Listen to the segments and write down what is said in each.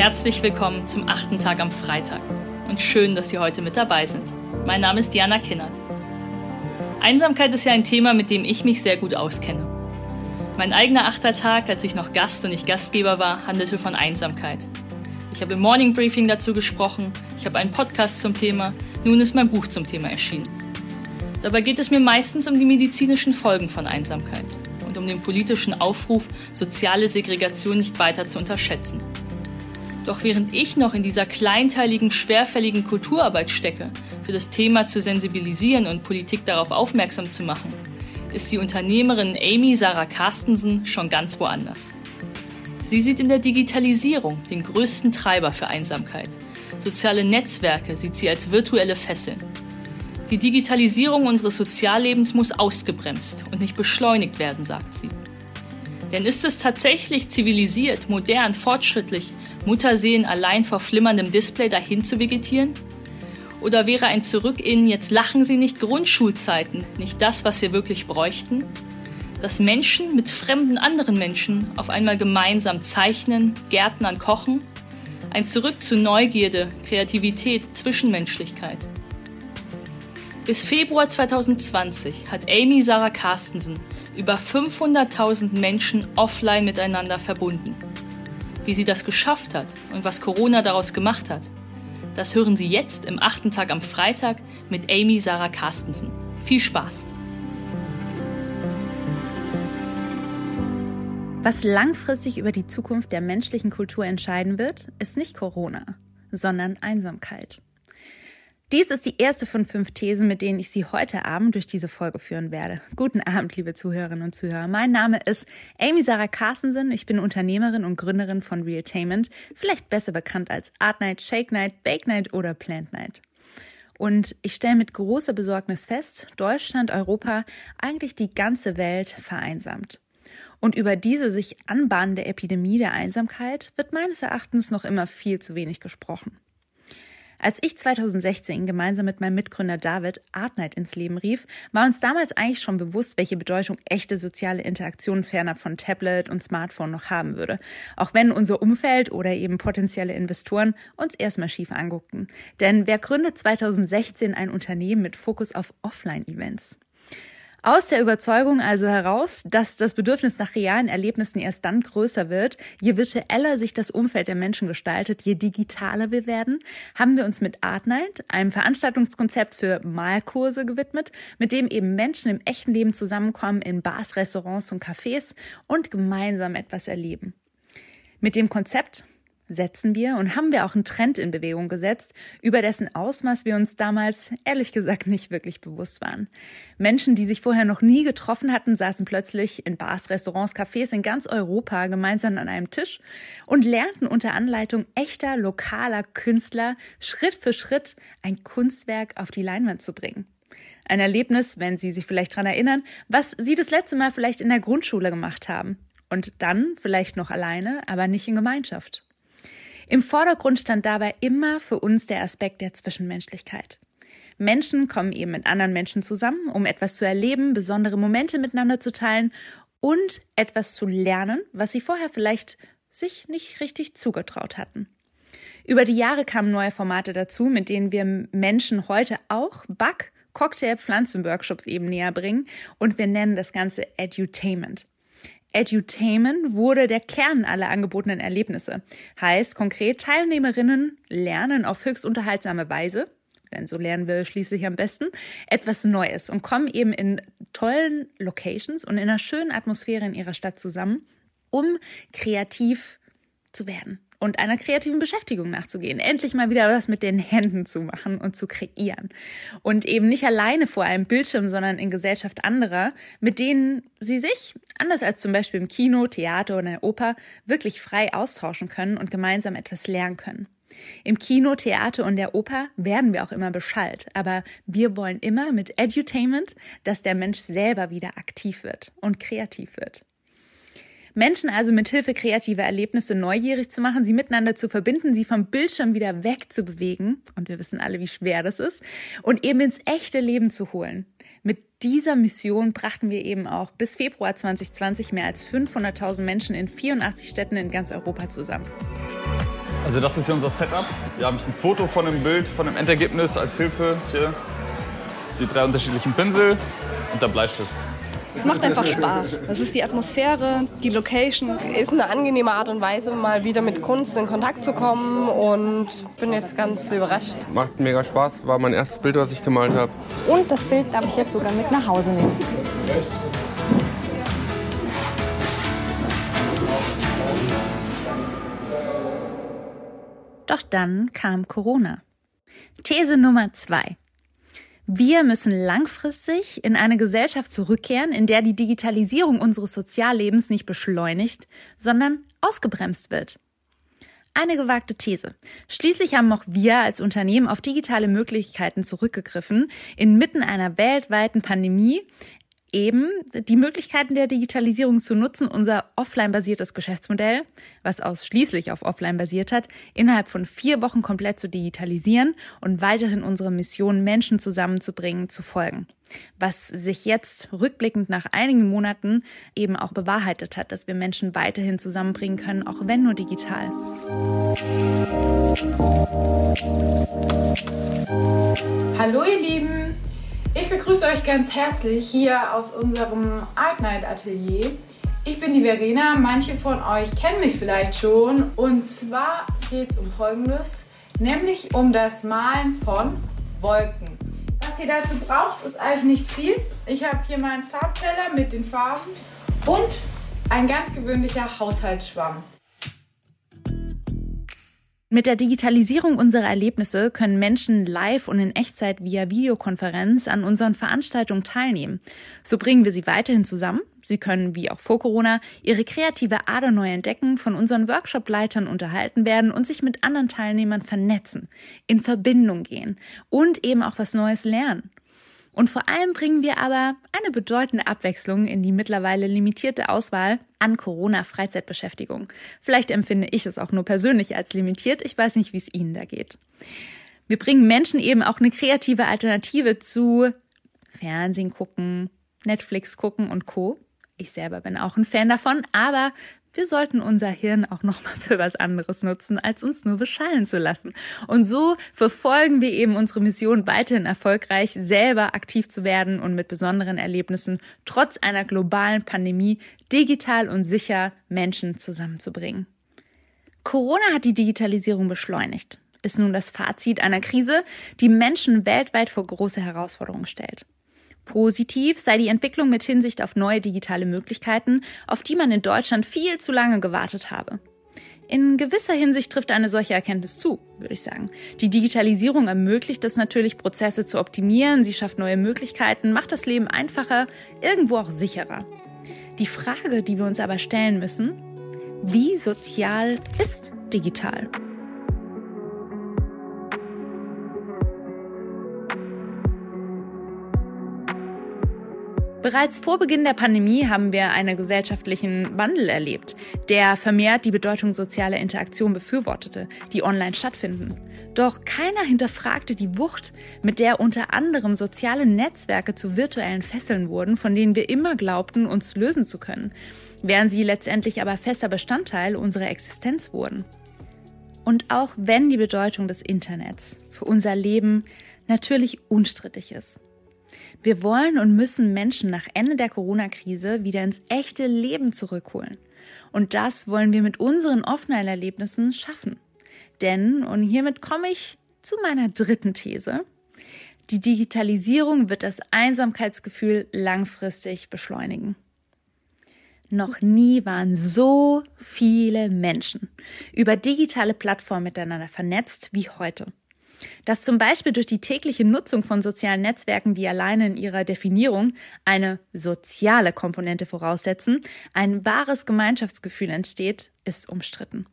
Herzlich willkommen zum achten Tag am Freitag und schön, dass Sie heute mit dabei sind. Mein Name ist Diana Kinnert. Einsamkeit ist ja ein Thema, mit dem ich mich sehr gut auskenne. Mein eigener achter Tag, als ich noch Gast und nicht Gastgeber war, handelte von Einsamkeit. Ich habe im Morning Briefing dazu gesprochen, ich habe einen Podcast zum Thema, nun ist mein Buch zum Thema erschienen. Dabei geht es mir meistens um die medizinischen Folgen von Einsamkeit und um den politischen Aufruf, soziale Segregation nicht weiter zu unterschätzen. Doch während ich noch in dieser kleinteiligen, schwerfälligen Kulturarbeit stecke, für das Thema zu sensibilisieren und Politik darauf aufmerksam zu machen, ist die Unternehmerin Amy Sarah Carstensen schon ganz woanders. Sie sieht in der Digitalisierung den größten Treiber für Einsamkeit. Soziale Netzwerke sieht sie als virtuelle Fesseln. Die Digitalisierung unseres Soziallebens muss ausgebremst und nicht beschleunigt werden, sagt sie. Denn ist es tatsächlich zivilisiert, modern, fortschrittlich, Mutterseelen allein vor flimmerndem Display dahin zu vegetieren? Oder wäre ein Zurück in jetzt lachen Sie nicht Grundschulzeiten nicht das, was wir wirklich bräuchten? Dass Menschen mit fremden anderen Menschen auf einmal gemeinsam zeichnen, Gärtnern, kochen? Ein Zurück zu Neugierde, Kreativität, Zwischenmenschlichkeit. Bis Februar 2020 hat Amy Sarah Carstensen über 500.000 Menschen offline miteinander verbunden. Wie sie das geschafft hat und was Corona daraus gemacht hat, das hören Sie jetzt im achten Tag am Freitag mit Amy Sarah Carstensen. Viel Spaß! Was langfristig über die Zukunft der menschlichen Kultur entscheiden wird, ist nicht Corona, sondern Einsamkeit. Dies ist die erste von fünf Thesen, mit denen ich Sie heute Abend durch diese Folge führen werde. Guten Abend, liebe Zuhörerinnen und Zuhörer. Mein Name ist Amy Sarah Carstensen. Ich bin Unternehmerin und Gründerin von Realtainment, vielleicht besser bekannt als Art Night, Shake Night, Bake Night oder Plant Night. Und ich stelle mit großer Besorgnis fest, Deutschland, Europa, eigentlich die ganze Welt vereinsamt. Und über diese sich anbahnende Epidemie der Einsamkeit wird meines Erachtens noch immer viel zu wenig gesprochen. Als ich 2016 gemeinsam mit meinem Mitgründer David Artnight ins Leben rief, war uns damals eigentlich schon bewusst, welche Bedeutung echte soziale Interaktion fernab von Tablet und Smartphone noch haben würde. Auch wenn unser Umfeld oder eben potenzielle Investoren uns erstmal schief anguckten. Denn wer gründet 2016 ein Unternehmen mit Fokus auf Offline-Events? Aus der Überzeugung also heraus, dass das Bedürfnis nach realen Erlebnissen erst dann größer wird, je virtueller sich das Umfeld der Menschen gestaltet, je digitaler wir werden, haben wir uns mit Art Night, einem Veranstaltungskonzept für Malkurse gewidmet, mit dem eben Menschen im echten Leben zusammenkommen in Bars, Restaurants und Cafés und gemeinsam etwas erleben. Mit dem Konzept setzen wir und haben wir auch einen Trend in Bewegung gesetzt, über dessen Ausmaß wir uns damals ehrlich gesagt nicht wirklich bewusst waren. Menschen, die sich vorher noch nie getroffen hatten, saßen plötzlich in Bars, Restaurants, Cafés in ganz Europa gemeinsam an einem Tisch und lernten unter Anleitung echter lokaler Künstler Schritt für Schritt ein Kunstwerk auf die Leinwand zu bringen. Ein Erlebnis, wenn Sie sich vielleicht daran erinnern, was Sie das letzte Mal vielleicht in der Grundschule gemacht haben. Und dann vielleicht noch alleine, aber nicht in Gemeinschaft. Im Vordergrund stand dabei immer für uns der Aspekt der Zwischenmenschlichkeit. Menschen kommen eben mit anderen Menschen zusammen, um etwas zu erleben, besondere Momente miteinander zu teilen und etwas zu lernen, was sie vorher vielleicht sich nicht richtig zugetraut hatten. Über die Jahre kamen neue Formate dazu, mit denen wir Menschen heute auch Back, Cocktail, Pflanzenworkshops eben näher bringen und wir nennen das Ganze Edutainment. Edutainment wurde der Kern aller angebotenen Erlebnisse. Heißt konkret, Teilnehmerinnen lernen auf höchst unterhaltsame Weise, denn so lernen wir schließlich am besten, etwas Neues und kommen eben in tollen Locations und in einer schönen Atmosphäre in ihrer Stadt zusammen, um kreativ zu werden und einer kreativen Beschäftigung nachzugehen. Endlich mal wieder was mit den Händen zu machen und zu kreieren. Und eben nicht alleine vor einem Bildschirm, sondern in Gesellschaft anderer, mit denen sie sich, anders als zum Beispiel im Kino, Theater oder in der Oper, wirklich frei austauschen können und gemeinsam etwas lernen können. Im Kino, Theater und der Oper werden wir auch immer beschallt, aber wir wollen immer mit Edutainment, dass der Mensch selber wieder aktiv wird und kreativ wird. Menschen also mit Hilfe kreativer Erlebnisse neugierig zu machen, sie miteinander zu verbinden, sie vom Bildschirm wieder wegzubewegen, und wir wissen alle, wie schwer das ist, und eben ins echte Leben zu holen. Mit dieser Mission brachten wir eben auch bis Februar 2020 mehr als 500.000 Menschen in 84 Städten in ganz Europa zusammen. Also das ist hier unser Setup. Hier habe ich ein Foto von dem Bild, von dem Endergebnis als Hilfe. Hier die drei unterschiedlichen Pinsel und der Bleistift. Es macht einfach Spaß. Das ist die Atmosphäre, die Location. Ist eine angenehme Art und Weise, mal wieder mit Kunst in Kontakt zu kommen und bin jetzt ganz überrascht. Macht mega Spaß, war mein erstes Bild, was ich gemalt habe. Und das Bild darf ich jetzt sogar mit nach Hause nehmen. Doch dann kam Corona. These Nummer zwei. Wir müssen langfristig in eine Gesellschaft zurückkehren, in der die Digitalisierung unseres Soziallebens nicht beschleunigt, sondern ausgebremst wird. Eine gewagte These. Schließlich haben auch wir als Unternehmen auf digitale Möglichkeiten zurückgegriffen, inmitten einer weltweiten Pandemie, eben die Möglichkeiten der Digitalisierung zu nutzen, unser offline-basiertes Geschäftsmodell, was ausschließlich auf offline basiert hat, innerhalb von vier Wochen komplett zu digitalisieren und weiterhin unsere Mission, Menschen zusammenzubringen, zu folgen. Was sich jetzt rückblickend nach einigen Monaten eben auch bewahrheitet hat, dass wir Menschen weiterhin zusammenbringen können, auch wenn nur digital. Hallo ihr Lieben! Ich begrüße euch ganz herzlich hier aus unserem Art Night Atelier. Ich bin die Verena, manche von euch kennen mich vielleicht schon. Und zwar geht es um Folgendes, nämlich um das Malen von Wolken. Was ihr dazu braucht, ist eigentlich nicht viel. Ich habe hier meinen Farbteller mit den Farben und ein ganz gewöhnlicher Haushaltsschwamm. Mit der Digitalisierung unserer Erlebnisse können Menschen live und in Echtzeit via Videokonferenz an unseren Veranstaltungen teilnehmen. So bringen wir sie weiterhin zusammen. Sie können, wie auch vor Corona, ihre kreative Ader neu entdecken, von unseren Workshop-Leitern unterhalten werden und sich mit anderen Teilnehmern vernetzen, in Verbindung gehen und eben auch was Neues lernen. Und vor allem bringen wir aber eine bedeutende Abwechslung in die mittlerweile limitierte Auswahl an Corona-Freizeitbeschäftigung. Vielleicht empfinde ich es auch nur persönlich als limitiert. Ich weiß nicht, wie es Ihnen da geht. Wir bringen Menschen eben auch eine kreative Alternative zu Fernsehen gucken, Netflix gucken und Co. Ich selber bin auch ein Fan davon, aber wir sollten unser Hirn auch nochmal für was anderes nutzen, als uns nur beschallen zu lassen. Und so verfolgen wir eben unsere Mission weiterhin erfolgreich, selber aktiv zu werden und mit besonderen Erlebnissen trotz einer globalen Pandemie digital und sicher Menschen zusammenzubringen. Corona hat die Digitalisierung beschleunigt, ist nun das Fazit einer Krise, die Menschen weltweit vor große Herausforderungen stellt. Positiv sei die Entwicklung mit Hinsicht auf neue digitale Möglichkeiten, auf die man in Deutschland viel zu lange gewartet habe. In gewisser Hinsicht trifft eine solche Erkenntnis zu, würde ich sagen. Die Digitalisierung ermöglicht es natürlich, Prozesse zu optimieren, sie schafft neue Möglichkeiten, macht das Leben einfacher, irgendwo auch sicherer. Die Frage, die wir uns aber stellen müssen, wie sozial ist digital? Bereits vor Beginn der Pandemie haben wir einen gesellschaftlichen Wandel erlebt, der vermehrt die Bedeutung sozialer Interaktion befürwortete, die online stattfinden. Doch keiner hinterfragte die Wucht, mit der unter anderem soziale Netzwerke zu virtuellen Fesseln wurden, von denen wir immer glaubten, uns lösen zu können, während sie letztendlich aber fester Bestandteil unserer Existenz wurden. Und auch wenn die Bedeutung des Internets für unser Leben natürlich unstrittig ist, wir wollen und müssen Menschen nach Ende der Corona-Krise wieder ins echte Leben zurückholen. Und das wollen wir mit unseren Offline-Erlebnissen schaffen. Denn, und hiermit komme ich zu meiner dritten These, die Digitalisierung wird das Einsamkeitsgefühl langfristig beschleunigen. Noch nie waren so viele Menschen über digitale Plattformen miteinander vernetzt wie heute dass zum Beispiel durch die tägliche Nutzung von sozialen Netzwerken, die alleine in ihrer Definierung eine soziale Komponente voraussetzen, ein wahres Gemeinschaftsgefühl entsteht, ist umstritten.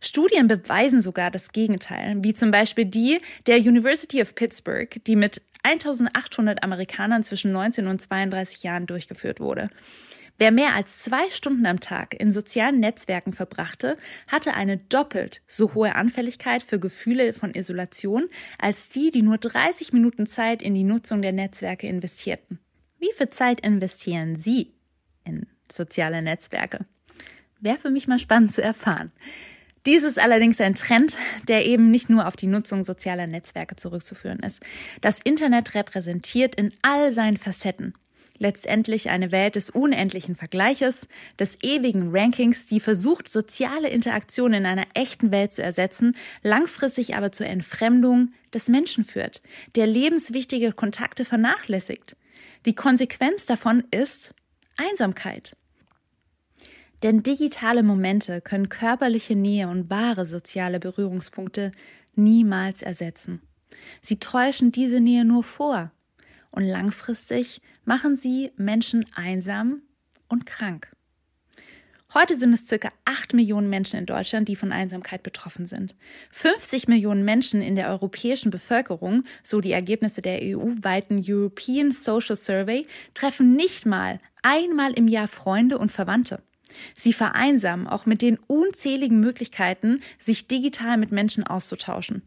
Studien beweisen sogar das Gegenteil, wie zum Beispiel die der University of Pittsburgh, die mit 1800 Amerikanern zwischen 19 und 32 Jahren durchgeführt wurde. Wer mehr als zwei Stunden am Tag in sozialen Netzwerken verbrachte, hatte eine doppelt so hohe Anfälligkeit für Gefühle von Isolation als die, die nur 30 Minuten Zeit in die Nutzung der Netzwerke investierten. Wie viel Zeit investieren Sie in soziale Netzwerke? Wäre für mich mal spannend zu erfahren. Dies ist allerdings ein Trend, der eben nicht nur auf die Nutzung sozialer Netzwerke zurückzuführen ist. Das Internet repräsentiert in all seinen Facetten letztendlich eine Welt des unendlichen Vergleiches, des ewigen Rankings, die versucht, soziale Interaktion in einer echten Welt zu ersetzen, langfristig aber zur Entfremdung des Menschen führt, der lebenswichtige Kontakte vernachlässigt. Die Konsequenz davon ist Einsamkeit. Denn digitale Momente können körperliche Nähe und wahre soziale Berührungspunkte niemals ersetzen. Sie täuschen diese Nähe nur vor und langfristig machen sie Menschen einsam und krank. Heute sind es circa 8 Millionen Menschen in Deutschland, die von Einsamkeit betroffen sind. 50 Millionen Menschen in der europäischen Bevölkerung, so die Ergebnisse der EU-weiten European Social Survey, treffen nicht mal einmal im Jahr Freunde und Verwandte. Sie vereinsamen auch mit den unzähligen Möglichkeiten, sich digital mit Menschen auszutauschen.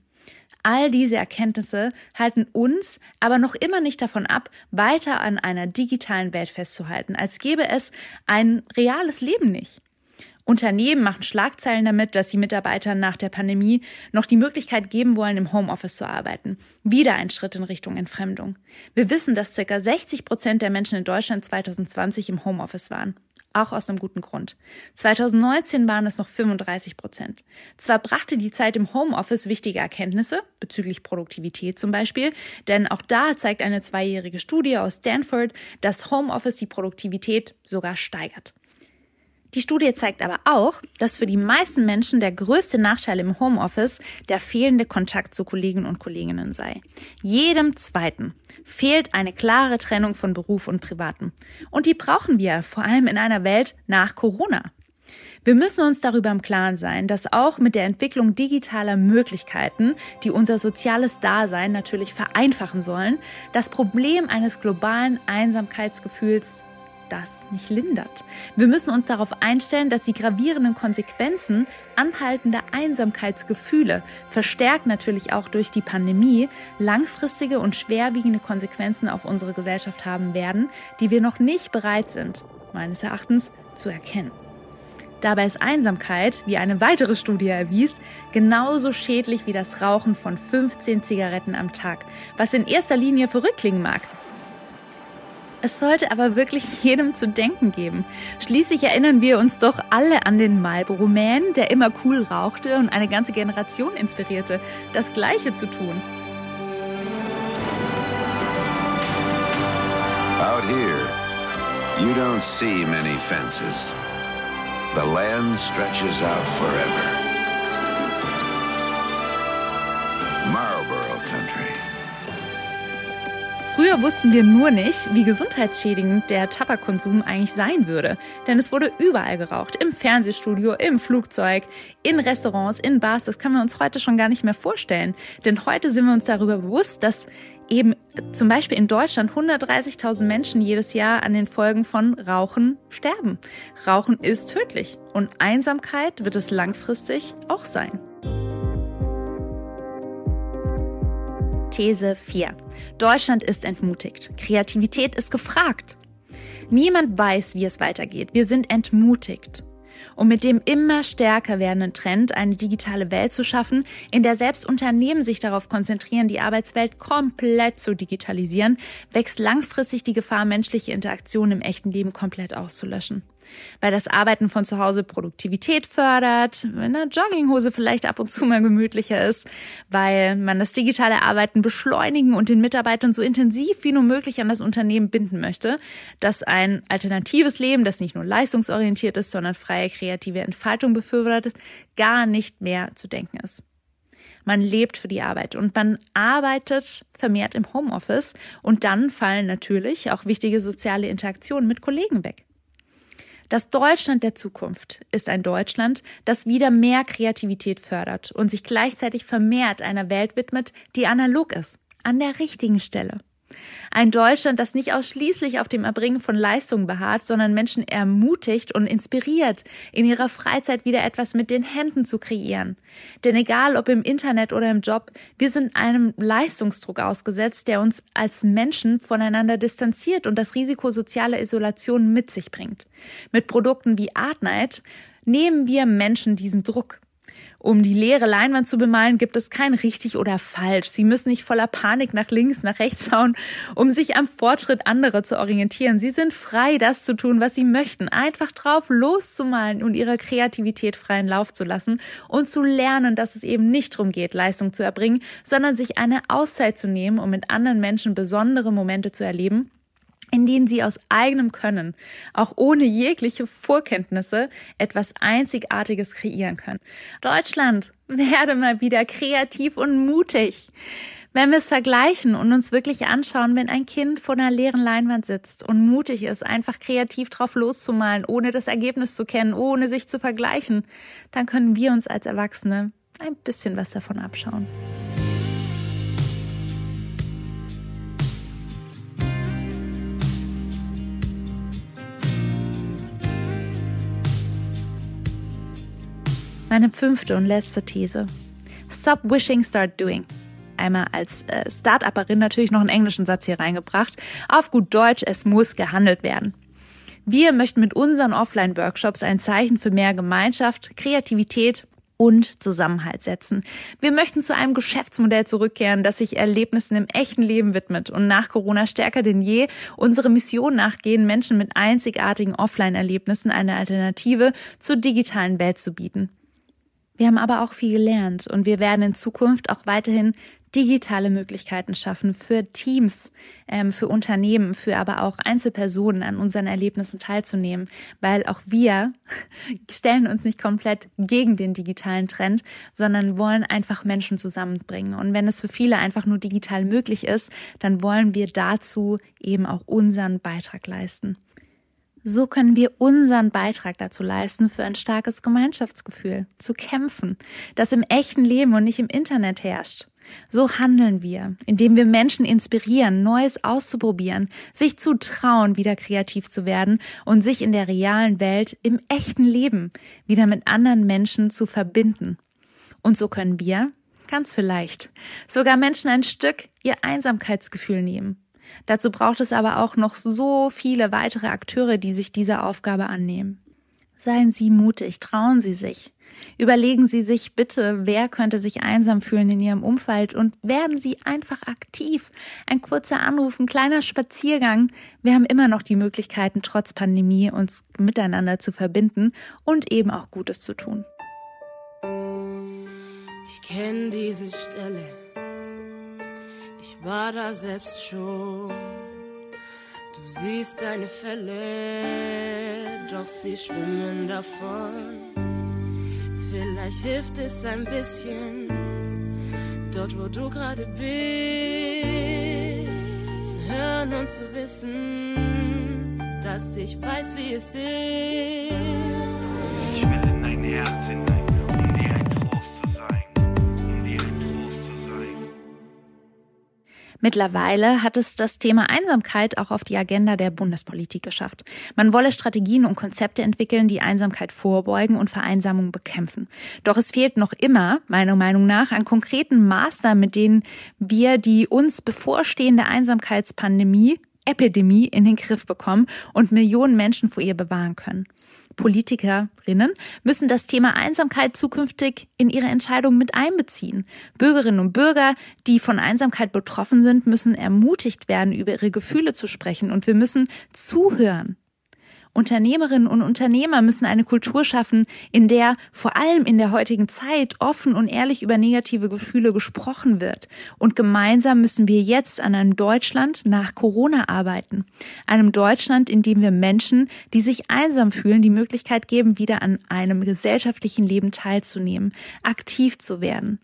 All diese Erkenntnisse halten uns aber noch immer nicht davon ab, weiter an einer digitalen Welt festzuhalten, als gäbe es ein reales Leben nicht. Unternehmen machen Schlagzeilen damit, dass sie Mitarbeitern nach der Pandemie noch die Möglichkeit geben wollen, im Homeoffice zu arbeiten. Wieder ein Schritt in Richtung Entfremdung. Wir wissen, dass ca. 60 Prozent der Menschen in Deutschland 2020 im Homeoffice waren auch aus einem guten Grund. 2019 waren es noch 35 Prozent. Zwar brachte die Zeit im Homeoffice wichtige Erkenntnisse, bezüglich Produktivität zum Beispiel, denn auch da zeigt eine zweijährige Studie aus Stanford, dass Homeoffice die Produktivität sogar steigert. Die Studie zeigt aber auch, dass für die meisten Menschen der größte Nachteil im Homeoffice der fehlende Kontakt zu Kollegen und Kolleginnen sei. Jedem Zweiten fehlt eine klare Trennung von Beruf und Privaten. Und die brauchen wir, vor allem in einer Welt nach Corona. Wir müssen uns darüber im Klaren sein, dass auch mit der Entwicklung digitaler Möglichkeiten, die unser soziales Dasein natürlich vereinfachen sollen, das Problem eines globalen Einsamkeitsgefühls das nicht lindert. Wir müssen uns darauf einstellen, dass die gravierenden Konsequenzen anhaltender Einsamkeitsgefühle, verstärkt natürlich auch durch die Pandemie, langfristige und schwerwiegende Konsequenzen auf unsere Gesellschaft haben werden, die wir noch nicht bereit sind, meines Erachtens, zu erkennen. Dabei ist Einsamkeit, wie eine weitere Studie erwies, genauso schädlich wie das Rauchen von 15 Zigaretten am Tag, was in erster Linie verrückt klingen mag. Es sollte aber wirklich jedem zu denken geben. Schließlich erinnern wir uns doch alle an den Marlboro Man, der immer cool rauchte und eine ganze Generation inspirierte, das Gleiche zu tun. Out here, you don't see many fences. The land stretches out forever. Früher wussten wir nur nicht, wie gesundheitsschädigend der Tabakkonsum eigentlich sein würde. Denn es wurde überall geraucht. Im Fernsehstudio, im Flugzeug, in Restaurants, in Bars. Das können wir uns heute schon gar nicht mehr vorstellen. Denn heute sind wir uns darüber bewusst, dass eben zum Beispiel in Deutschland 130.000 Menschen jedes Jahr an den Folgen von Rauchen sterben. Rauchen ist tödlich und Einsamkeit wird es langfristig auch sein. These 4. Deutschland ist entmutigt. Kreativität ist gefragt. Niemand weiß, wie es weitergeht. Wir sind entmutigt. Um mit dem immer stärker werdenden Trend eine digitale Welt zu schaffen, in der selbst Unternehmen sich darauf konzentrieren, die Arbeitswelt komplett zu digitalisieren, wächst langfristig die Gefahr, menschliche Interaktion im echten Leben komplett auszulöschen weil das Arbeiten von zu Hause Produktivität fördert, wenn eine Jogginghose vielleicht ab und zu mal gemütlicher ist, weil man das digitale Arbeiten beschleunigen und den Mitarbeitern so intensiv wie nur möglich an das Unternehmen binden möchte, dass ein alternatives Leben, das nicht nur leistungsorientiert ist, sondern freie kreative Entfaltung befördert, gar nicht mehr zu denken ist. Man lebt für die Arbeit und man arbeitet vermehrt im Homeoffice und dann fallen natürlich auch wichtige soziale Interaktionen mit Kollegen weg. Das Deutschland der Zukunft ist ein Deutschland, das wieder mehr Kreativität fördert und sich gleichzeitig vermehrt einer Welt widmet, die analog ist, an der richtigen Stelle. Ein Deutschland, das nicht ausschließlich auf dem Erbringen von Leistungen beharrt, sondern Menschen ermutigt und inspiriert, in ihrer Freizeit wieder etwas mit den Händen zu kreieren. Denn egal ob im Internet oder im Job, wir sind einem Leistungsdruck ausgesetzt, der uns als Menschen voneinander distanziert und das Risiko sozialer Isolation mit sich bringt. Mit Produkten wie Artnight nehmen wir Menschen diesen Druck. Um die leere Leinwand zu bemalen, gibt es kein richtig oder falsch. Sie müssen nicht voller Panik nach links, nach rechts schauen, um sich am Fortschritt anderer zu orientieren. Sie sind frei, das zu tun, was sie möchten. Einfach drauf loszumalen und ihrer Kreativität freien Lauf zu lassen und zu lernen, dass es eben nicht darum geht, Leistung zu erbringen, sondern sich eine Auszeit zu nehmen, um mit anderen Menschen besondere Momente zu erleben in denen sie aus eigenem Können, auch ohne jegliche Vorkenntnisse, etwas Einzigartiges kreieren können. Deutschland, werde mal wieder kreativ und mutig. Wenn wir es vergleichen und uns wirklich anschauen, wenn ein Kind vor einer leeren Leinwand sitzt und mutig ist, einfach kreativ drauf loszumalen, ohne das Ergebnis zu kennen, ohne sich zu vergleichen, dann können wir uns als Erwachsene ein bisschen was davon abschauen. Meine fünfte und letzte These. Stop wishing, start doing. Einmal als äh, Start-Upperin natürlich noch einen englischen Satz hier reingebracht. Auf gut Deutsch, es muss gehandelt werden. Wir möchten mit unseren Offline-Workshops ein Zeichen für mehr Gemeinschaft, Kreativität und Zusammenhalt setzen. Wir möchten zu einem Geschäftsmodell zurückkehren, das sich Erlebnissen im echten Leben widmet und nach Corona stärker denn je unsere Mission nachgehen, Menschen mit einzigartigen Offline-Erlebnissen eine Alternative zur digitalen Welt zu bieten. Wir haben aber auch viel gelernt und wir werden in Zukunft auch weiterhin digitale Möglichkeiten schaffen für Teams, ähm, für Unternehmen, für aber auch Einzelpersonen an unseren Erlebnissen teilzunehmen, weil auch wir stellen uns nicht komplett gegen den digitalen Trend, sondern wollen einfach Menschen zusammenbringen. Und wenn es für viele einfach nur digital möglich ist, dann wollen wir dazu eben auch unseren Beitrag leisten. So können wir unseren Beitrag dazu leisten, für ein starkes Gemeinschaftsgefühl zu kämpfen, das im echten Leben und nicht im Internet herrscht. So handeln wir, indem wir Menschen inspirieren, Neues auszuprobieren, sich zu trauen, wieder kreativ zu werden und sich in der realen Welt, im echten Leben wieder mit anderen Menschen zu verbinden. Und so können wir, ganz vielleicht, sogar Menschen ein Stück ihr Einsamkeitsgefühl nehmen Dazu braucht es aber auch noch so viele weitere Akteure, die sich dieser Aufgabe annehmen. Seien Sie mutig, trauen Sie sich. Überlegen Sie sich bitte, wer könnte sich einsam fühlen in Ihrem Umfeld und werden Sie einfach aktiv. Ein kurzer Anruf, ein kleiner Spaziergang. Wir haben immer noch die Möglichkeiten, trotz Pandemie uns miteinander zu verbinden und eben auch Gutes zu tun. Ich kenne diese Stelle ich war da selbst schon. Du siehst deine Fälle, doch sie schwimmen davon. Vielleicht hilft es ein bisschen, dort wo du gerade bist, zu hören und zu wissen, dass ich weiß, wie es ist. Ich will in dein Herz hinein. Mittlerweile hat es das Thema Einsamkeit auch auf die Agenda der Bundespolitik geschafft. Man wolle Strategien und Konzepte entwickeln, die Einsamkeit vorbeugen und Vereinsamung bekämpfen. Doch es fehlt noch immer, meiner Meinung nach, an konkreten Maßnahmen, mit denen wir die uns bevorstehende Einsamkeitspandemie Epidemie in den Griff bekommen und Millionen Menschen vor ihr bewahren können. Politikerinnen müssen das Thema Einsamkeit zukünftig in ihre Entscheidungen mit einbeziehen. Bürgerinnen und Bürger, die von Einsamkeit betroffen sind, müssen ermutigt werden, über ihre Gefühle zu sprechen und wir müssen zuhören. Unternehmerinnen und Unternehmer müssen eine Kultur schaffen, in der vor allem in der heutigen Zeit offen und ehrlich über negative Gefühle gesprochen wird. Und gemeinsam müssen wir jetzt an einem Deutschland nach Corona arbeiten. Einem Deutschland, in dem wir Menschen, die sich einsam fühlen, die Möglichkeit geben, wieder an einem gesellschaftlichen Leben teilzunehmen, aktiv zu werden.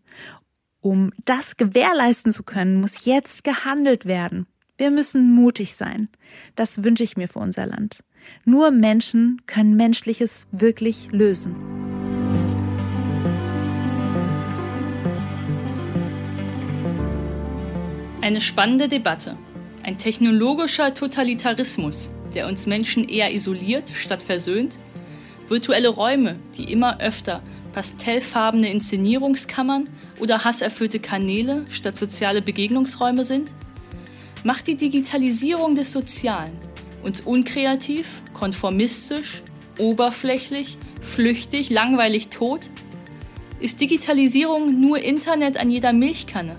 Um das gewährleisten zu können, muss jetzt gehandelt werden. Wir müssen mutig sein. Das wünsche ich mir für unser Land. Nur Menschen können Menschliches wirklich lösen. Eine spannende Debatte. Ein technologischer Totalitarismus, der uns Menschen eher isoliert statt versöhnt. Virtuelle Räume, die immer öfter pastellfarbene Inszenierungskammern oder hasserfüllte Kanäle statt soziale Begegnungsräume sind. Macht die Digitalisierung des Sozialen uns unkreativ, konformistisch, oberflächlich, flüchtig, langweilig tot? Ist Digitalisierung nur Internet an jeder Milchkanne?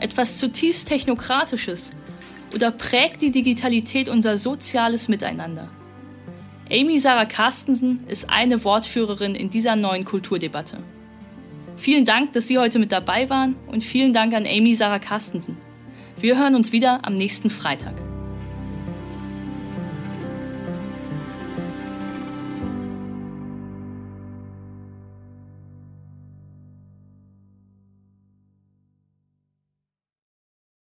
Etwas zutiefst Technokratisches? Oder prägt die Digitalität unser soziales Miteinander? Amy Sarah Carstensen ist eine Wortführerin in dieser neuen Kulturdebatte. Vielen Dank, dass Sie heute mit dabei waren und vielen Dank an Amy Sarah Carstensen. Wir hören uns wieder am nächsten Freitag.